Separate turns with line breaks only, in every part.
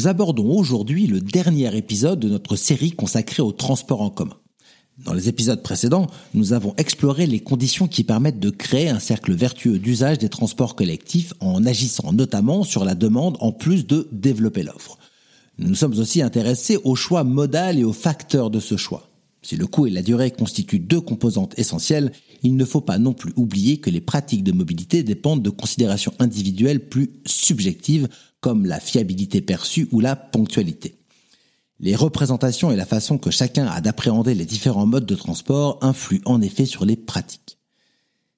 Nous abordons aujourd'hui le dernier épisode de notre série consacrée au transport en commun. Dans les épisodes précédents, nous avons exploré les conditions qui permettent de créer un cercle vertueux d'usage des transports collectifs en agissant notamment sur la demande en plus de développer l'offre. Nous nous sommes aussi intéressés au choix modal et aux facteurs de ce choix. Si le coût et la durée constituent deux composantes essentielles, il ne faut pas non plus oublier que les pratiques de mobilité dépendent de considérations individuelles plus subjectives comme la fiabilité perçue ou la ponctualité. Les représentations et la façon que chacun a d'appréhender les différents modes de transport influent en effet sur les pratiques.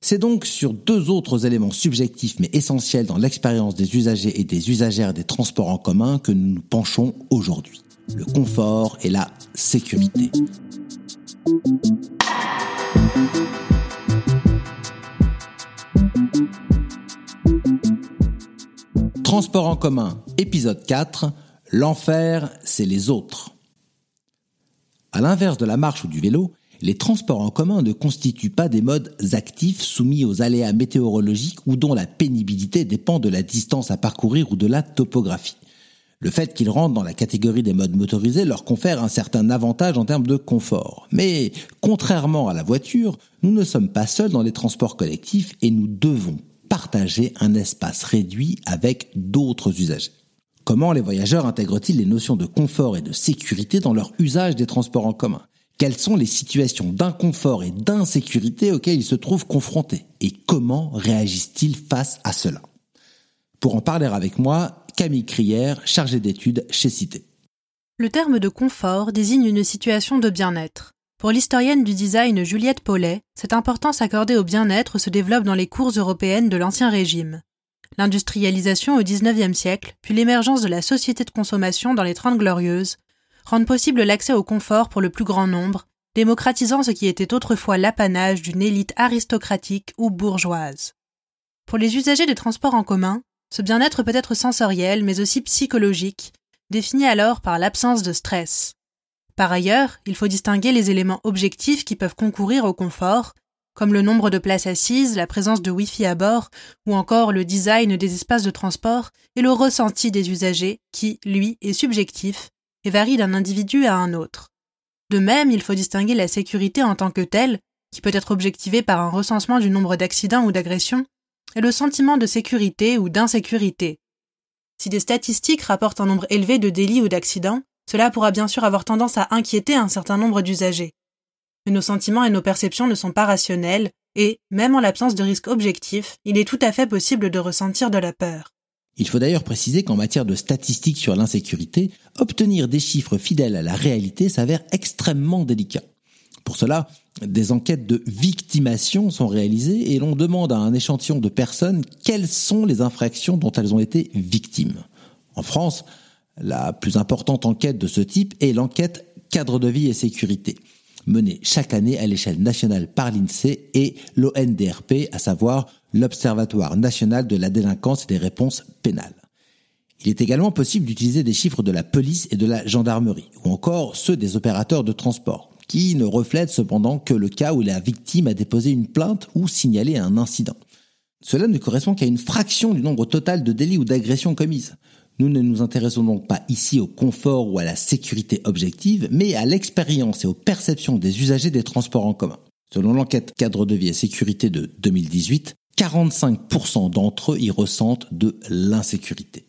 C'est donc sur deux autres éléments subjectifs mais essentiels dans l'expérience des usagers et des usagères des transports en commun que nous nous penchons aujourd'hui. Le confort et la sécurité. Transport en commun, épisode 4. L'enfer, c'est les autres. À l'inverse de la marche ou du vélo, les transports en commun ne constituent pas des modes actifs soumis aux aléas météorologiques ou dont la pénibilité dépend de la distance à parcourir ou de la topographie. Le fait qu'ils rentrent dans la catégorie des modes motorisés leur confère un certain avantage en termes de confort. Mais, contrairement à la voiture, nous ne sommes pas seuls dans les transports collectifs et nous devons partager un espace réduit avec d'autres usagers. Comment les voyageurs intègrent-ils les notions de confort et de sécurité dans leur usage des transports en commun? Quelles sont les situations d'inconfort et d'insécurité auxquelles ils se trouvent confrontés? Et comment réagissent-ils face à cela? Pour en parler avec moi, Camille Crière, chargée d'études chez Cité.
Le terme de confort désigne une situation de bien-être. Pour l'historienne du design Juliette Paulet, cette importance accordée au bien-être se développe dans les cours européennes de l'Ancien Régime. L'industrialisation au XIXe siècle, puis l'émergence de la société de consommation dans les Trente Glorieuses, rendent possible l'accès au confort pour le plus grand nombre, démocratisant ce qui était autrefois l'apanage d'une élite aristocratique ou bourgeoise. Pour les usagers des transports en commun, ce bien-être peut être sensoriel mais aussi psychologique, défini alors par l'absence de stress. Par ailleurs, il faut distinguer les éléments objectifs qui peuvent concourir au confort, comme le nombre de places assises, la présence de Wi-Fi à bord, ou encore le design des espaces de transport et le ressenti des usagers, qui, lui, est subjectif et varie d'un individu à un autre. De même, il faut distinguer la sécurité en tant que telle, qui peut être objectivée par un recensement du nombre d'accidents ou d'agressions, et le sentiment de sécurité ou d'insécurité. Si des statistiques rapportent un nombre élevé de délits ou d'accidents, cela pourra bien sûr avoir tendance à inquiéter un certain nombre d'usagers. Mais nos sentiments et nos perceptions ne sont pas rationnels, et, même en l'absence de risque objectif, il est tout à fait possible de ressentir de la peur.
Il faut d'ailleurs préciser qu'en matière de statistiques sur l'insécurité, obtenir des chiffres fidèles à la réalité s'avère extrêmement délicat. Pour cela, des enquêtes de victimation sont réalisées et l'on demande à un échantillon de personnes quelles sont les infractions dont elles ont été victimes. En France, la plus importante enquête de ce type est l'enquête cadre de vie et sécurité, menée chaque année à l'échelle nationale par l'INSEE et l'ONDRP, à savoir l'Observatoire national de la délinquance et des réponses pénales. Il est également possible d'utiliser des chiffres de la police et de la gendarmerie, ou encore ceux des opérateurs de transport, qui ne reflètent cependant que le cas où la victime a déposé une plainte ou signalé un incident. Cela ne correspond qu'à une fraction du nombre total de délits ou d'agressions commises. Nous ne nous intéressons donc pas ici au confort ou à la sécurité objective, mais à l'expérience et aux perceptions des usagers des transports en commun. Selon l'enquête cadre de vie et sécurité de 2018, 45% d'entre eux y ressentent de l'insécurité.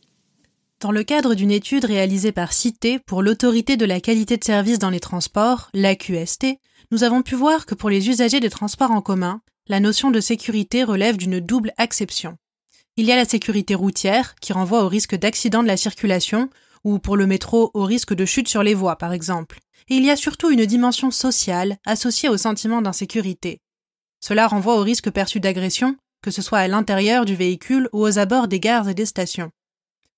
Dans le cadre d'une étude réalisée par Cité pour l'autorité de la qualité de service dans les transports, l'AQST, nous avons pu voir que pour les usagers des transports en commun, la notion de sécurité relève d'une double acception. Il y a la sécurité routière, qui renvoie au risque d'accident de la circulation, ou pour le métro au risque de chute sur les voies, par exemple. Et il y a surtout une dimension sociale associée au sentiment d'insécurité. Cela renvoie au risque perçu d'agression, que ce soit à l'intérieur du véhicule ou aux abords des gares et des stations.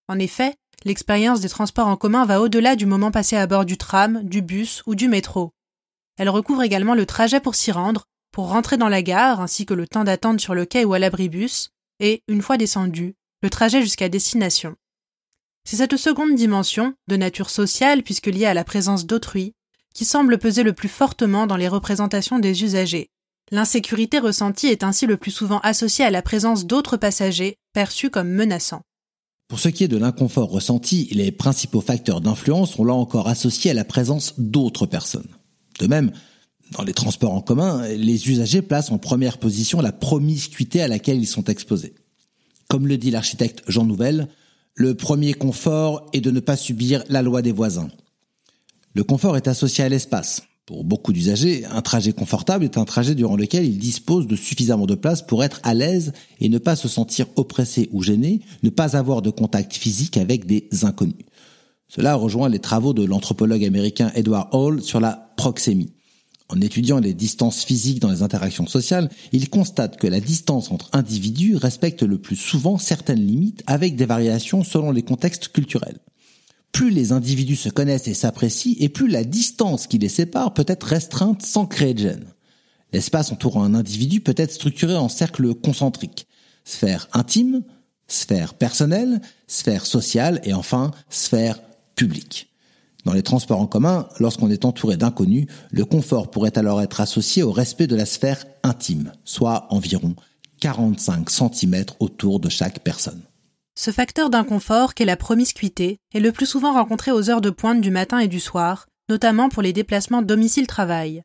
En effet, l'expérience des transports en commun va au-delà du moment passé à bord du tram, du bus ou du métro. Elle recouvre également le trajet pour s'y rendre, pour rentrer dans la gare, ainsi que le temps d'attente sur le quai ou à l'abribus, et, une fois descendu, le trajet jusqu'à destination. C'est cette seconde dimension, de nature sociale puisque liée à la présence d'autrui, qui semble peser le plus fortement dans les représentations des usagers. L'insécurité ressentie est ainsi le plus souvent associée à la présence d'autres passagers perçus comme menaçants.
Pour ce qui est de l'inconfort ressenti, les principaux facteurs d'influence sont là encore associés à la présence d'autres personnes. De même, dans les transports en commun, les usagers placent en première position la promiscuité à laquelle ils sont exposés. Comme le dit l'architecte Jean Nouvel, le premier confort est de ne pas subir la loi des voisins. Le confort est associé à l'espace. Pour beaucoup d'usagers, un trajet confortable est un trajet durant lequel ils disposent de suffisamment de place pour être à l'aise et ne pas se sentir oppressé ou gêné, ne pas avoir de contact physique avec des inconnus. Cela rejoint les travaux de l'anthropologue américain Edward Hall sur la proxémie. En étudiant les distances physiques dans les interactions sociales, il constate que la distance entre individus respecte le plus souvent certaines limites avec des variations selon les contextes culturels plus les individus se connaissent et s'apprécient, et plus la distance qui les sépare peut être restreinte sans créer de gêne. L'espace entourant un individu peut être structuré en cercles concentriques. Sphère intime, sphère personnelle, sphère sociale et enfin sphère publique. Dans les transports en commun, lorsqu'on est entouré d'inconnus, le confort pourrait alors être associé au respect de la sphère intime, soit environ 45 cm autour de chaque personne.
Ce facteur d'inconfort qu'est la promiscuité est le plus souvent rencontré aux heures de pointe du matin et du soir, notamment pour les déplacements domicile-travail.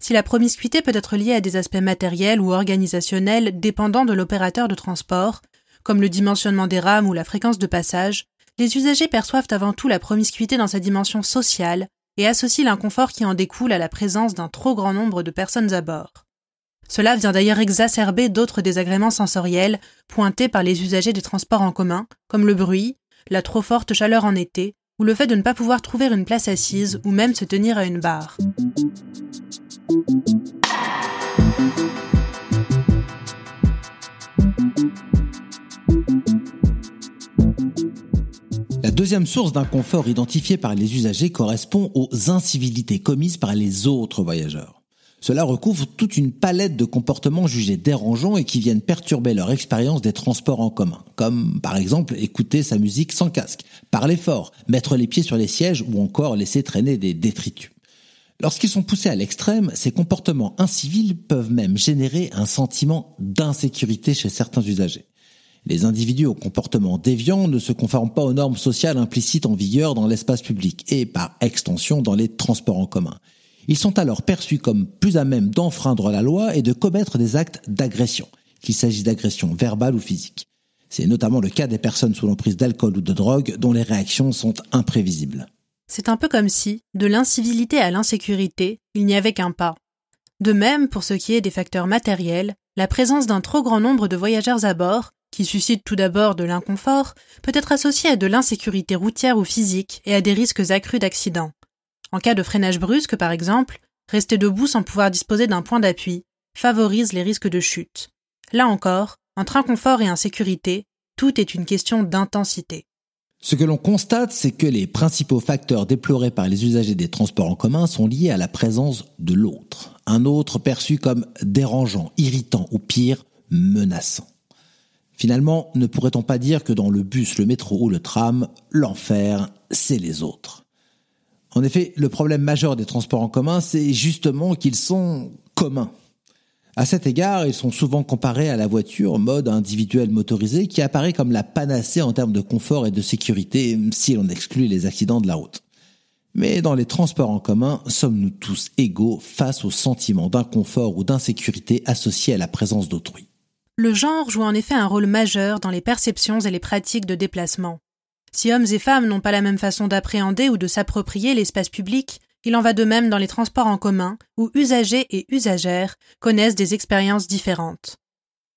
Si la promiscuité peut être liée à des aspects matériels ou organisationnels dépendant de l'opérateur de transport, comme le dimensionnement des rames ou la fréquence de passage, les usagers perçoivent avant tout la promiscuité dans sa dimension sociale et associent l'inconfort qui en découle à la présence d'un trop grand nombre de personnes à bord. Cela vient d'ailleurs exacerber d'autres désagréments sensoriels pointés par les usagers des transports en commun, comme le bruit, la trop forte chaleur en été, ou le fait de ne pas pouvoir trouver une place assise ou même se tenir à une barre.
La deuxième source d'inconfort identifiée par les usagers correspond aux incivilités commises par les autres voyageurs. Cela recouvre toute une palette de comportements jugés dérangeants et qui viennent perturber leur expérience des transports en commun, comme par exemple écouter sa musique sans casque, parler fort, mettre les pieds sur les sièges ou encore laisser traîner des détritus. Lorsqu'ils sont poussés à l'extrême, ces comportements incivils peuvent même générer un sentiment d'insécurité chez certains usagers. Les individus au comportement déviant ne se conforment pas aux normes sociales implicites en vigueur dans l'espace public et par extension dans les transports en commun. Ils sont alors perçus comme plus à même d'enfreindre la loi et de commettre des actes d'agression, qu'il s'agisse d'agression verbale ou physique. C'est notamment le cas des personnes sous l'emprise d'alcool ou de drogue dont les réactions sont imprévisibles.
C'est un peu comme si, de l'incivilité à l'insécurité, il n'y avait qu'un pas. De même, pour ce qui est des facteurs matériels, la présence d'un trop grand nombre de voyageurs à bord, qui suscite tout d'abord de l'inconfort, peut être associée à de l'insécurité routière ou physique et à des risques accrus d'accidents. En cas de freinage brusque, par exemple, rester debout sans pouvoir disposer d'un point d'appui favorise les risques de chute. Là encore, entre inconfort et insécurité, tout est une question d'intensité.
Ce que l'on constate, c'est que les principaux facteurs déplorés par les usagers des transports en commun sont liés à la présence de l'autre, un autre perçu comme dérangeant, irritant ou pire, menaçant. Finalement, ne pourrait-on pas dire que dans le bus, le métro ou le tram, l'enfer, c'est les autres? En effet, le problème majeur des transports en commun, c'est justement qu'ils sont communs. À cet égard, ils sont souvent comparés à la voiture mode individuel motorisé qui apparaît comme la panacée en termes de confort et de sécurité si l'on exclut les accidents de la route. Mais dans les transports en commun, sommes-nous tous égaux face au sentiment d'inconfort ou d'insécurité associé à la présence d'autrui?
Le genre joue en effet un rôle majeur dans les perceptions et les pratiques de déplacement. Si hommes et femmes n'ont pas la même façon d'appréhender ou de s'approprier l'espace public, il en va de même dans les transports en commun, où usagers et usagères connaissent des expériences différentes.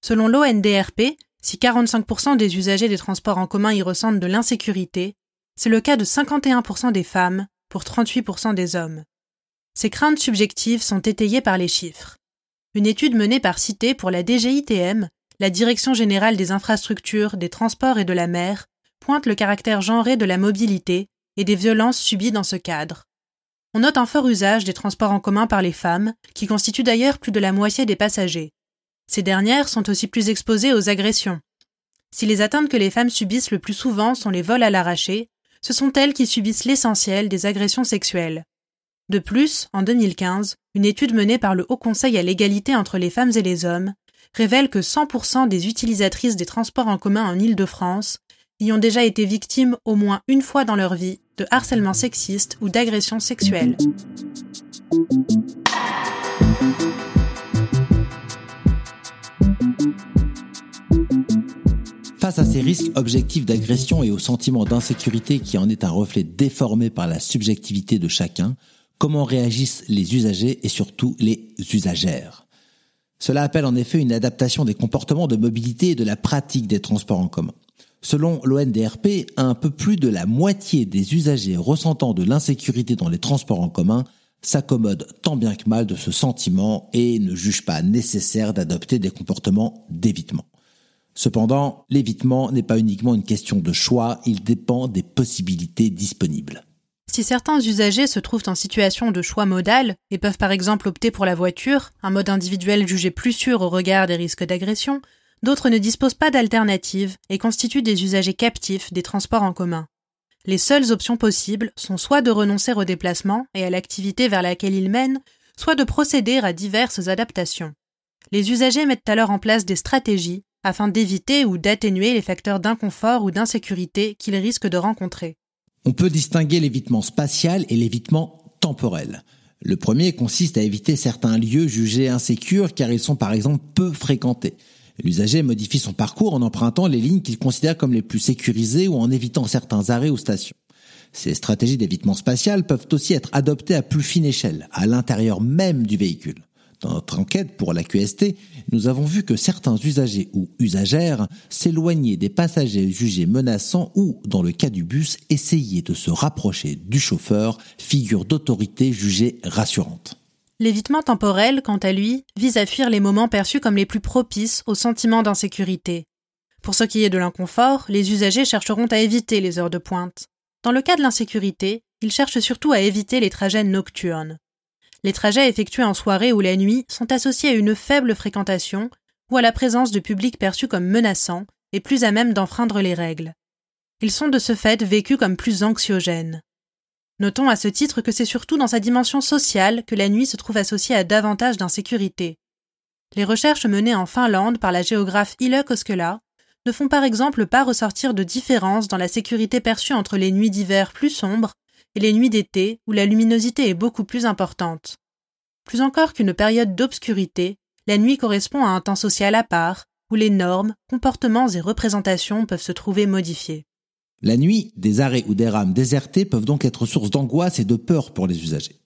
Selon l'ONDRP, Si 45% des usagers des transports en commun y ressentent de l'insécurité, c'est le cas de 51% des femmes pour 38% des hommes. Ces craintes subjectives sont étayées par les chiffres. Une étude menée par Cité pour la DGITM, la Direction générale des infrastructures, des transports et de la mer, pointe le caractère genré de la mobilité et des violences subies dans ce cadre. On note un fort usage des transports en commun par les femmes, qui constituent d'ailleurs plus de la moitié des passagers. Ces dernières sont aussi plus exposées aux agressions. Si les atteintes que les femmes subissent le plus souvent sont les vols à l'arraché, ce sont elles qui subissent l'essentiel des agressions sexuelles. De plus, en 2015, une étude menée par le Haut Conseil à l'égalité entre les femmes et les hommes révèle que 100% des utilisatrices des transports en commun en Île-de-France y ont déjà été victimes au moins une fois dans leur vie de harcèlement sexiste ou d'agression sexuelle.
Face à ces risques objectifs d'agression et au sentiment d'insécurité qui en est un reflet déformé par la subjectivité de chacun, comment réagissent les usagers et surtout les usagères? Cela appelle en effet une adaptation des comportements de mobilité et de la pratique des transports en commun. Selon l'ONDRP, un peu plus de la moitié des usagers ressentant de l'insécurité dans les transports en commun s'accommodent tant bien que mal de ce sentiment et ne jugent pas nécessaire d'adopter des comportements d'évitement. Cependant, l'évitement n'est pas uniquement une question de choix, il dépend des possibilités disponibles.
Si certains usagers se trouvent en situation de choix modal et peuvent par exemple opter pour la voiture, un mode individuel jugé plus sûr au regard des risques d'agression, d'autres ne disposent pas d'alternative et constituent des usagers captifs des transports en commun. Les seules options possibles sont soit de renoncer au déplacement et à l'activité vers laquelle ils mènent, soit de procéder à diverses adaptations. Les usagers mettent alors en place des stratégies afin d'éviter ou d'atténuer les facteurs d'inconfort ou d'insécurité qu'ils risquent de rencontrer.
On peut distinguer l'évitement spatial et l'évitement temporel. Le premier consiste à éviter certains lieux jugés insécures car ils sont par exemple peu fréquentés. L'usager modifie son parcours en empruntant les lignes qu'il considère comme les plus sécurisées ou en évitant certains arrêts ou stations. Ces stratégies d'évitement spatial peuvent aussi être adoptées à plus fine échelle, à l'intérieur même du véhicule. Dans notre enquête pour la QST, nous avons vu que certains usagers ou usagères s'éloignaient des passagers jugés menaçants ou, dans le cas du bus, essayaient de se rapprocher du chauffeur, figure d'autorité jugée rassurante.
L'évitement temporel, quant à lui, vise à fuir les moments perçus comme les plus propices au sentiment d'insécurité. Pour ce qui est de l'inconfort, les usagers chercheront à éviter les heures de pointe. Dans le cas de l'insécurité, ils cherchent surtout à éviter les trajets nocturnes. Les trajets effectués en soirée ou la nuit sont associés à une faible fréquentation ou à la présence de publics perçus comme menaçants et plus à même d'enfreindre les règles. Ils sont de ce fait vécus comme plus anxiogènes. Notons à ce titre que c'est surtout dans sa dimension sociale que la nuit se trouve associée à davantage d'insécurité. Les recherches menées en Finlande par la géographe Ile Koskela ne font par exemple pas ressortir de différence dans la sécurité perçue entre les nuits d'hiver plus sombres et les nuits d'été où la luminosité est beaucoup plus importante. Plus encore qu'une période d'obscurité, la nuit correspond à un temps social à part, où les normes, comportements et représentations peuvent se trouver modifiées.
La nuit, des arrêts ou des rames désertées peuvent donc être source d'angoisse et de peur pour les usagers.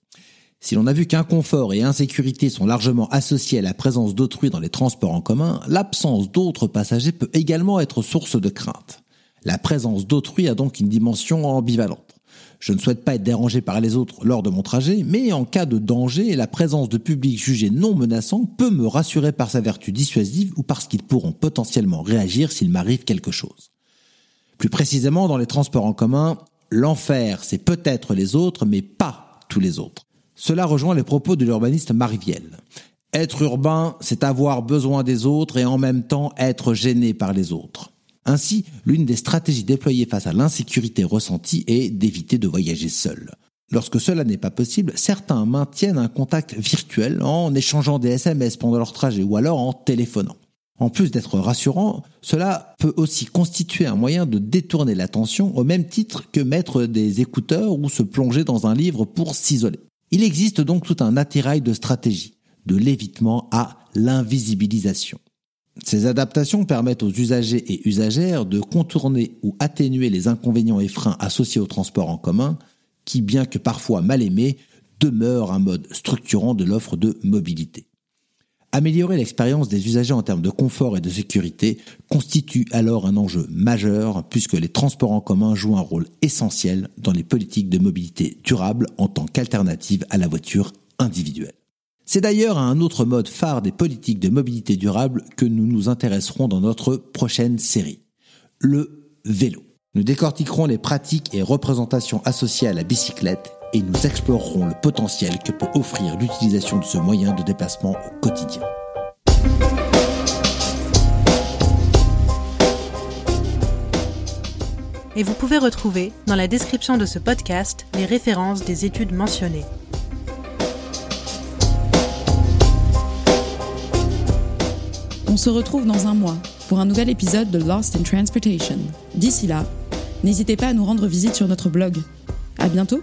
Si l'on a vu qu'inconfort et insécurité sont largement associés à la présence d'autrui dans les transports en commun, l'absence d'autres passagers peut également être source de crainte. La présence d'autrui a donc une dimension ambivalente. Je ne souhaite pas être dérangé par les autres lors de mon trajet, mais en cas de danger, la présence de public jugé non menaçant peut me rassurer par sa vertu dissuasive ou parce qu'ils pourront potentiellement réagir s'il m'arrive quelque chose. Plus précisément, dans les transports en commun, l'enfer, c'est peut-être les autres, mais pas tous les autres. Cela rejoint les propos de l'urbaniste Marivielle. Être urbain, c'est avoir besoin des autres et en même temps être gêné par les autres. Ainsi, l'une des stratégies déployées face à l'insécurité ressentie est d'éviter de voyager seul. Lorsque cela n'est pas possible, certains maintiennent un contact virtuel en échangeant des SMS pendant leur trajet ou alors en téléphonant. En plus d'être rassurant, cela peut aussi constituer un moyen de détourner l'attention au même titre que mettre des écouteurs ou se plonger dans un livre pour s'isoler. Il existe donc tout un attirail de stratégie, de l'évitement à l'invisibilisation. Ces adaptations permettent aux usagers et usagères de contourner ou atténuer les inconvénients et freins associés au transport en commun, qui, bien que parfois mal aimé, demeure un mode structurant de l'offre de mobilité. Améliorer l'expérience des usagers en termes de confort et de sécurité constitue alors un enjeu majeur puisque les transports en commun jouent un rôle essentiel dans les politiques de mobilité durable en tant qu'alternative à la voiture individuelle. C'est d'ailleurs à un autre mode phare des politiques de mobilité durable que nous nous intéresserons dans notre prochaine série, le vélo. Nous décortiquerons les pratiques et représentations associées à la bicyclette et nous explorerons le potentiel que peut offrir l'utilisation de ce moyen de déplacement au quotidien.
Et vous pouvez retrouver dans la description de ce podcast les références des études mentionnées.
On se retrouve dans un mois pour un nouvel épisode de Lost in Transportation. D'ici là, n'hésitez pas à nous rendre visite sur notre blog. À bientôt!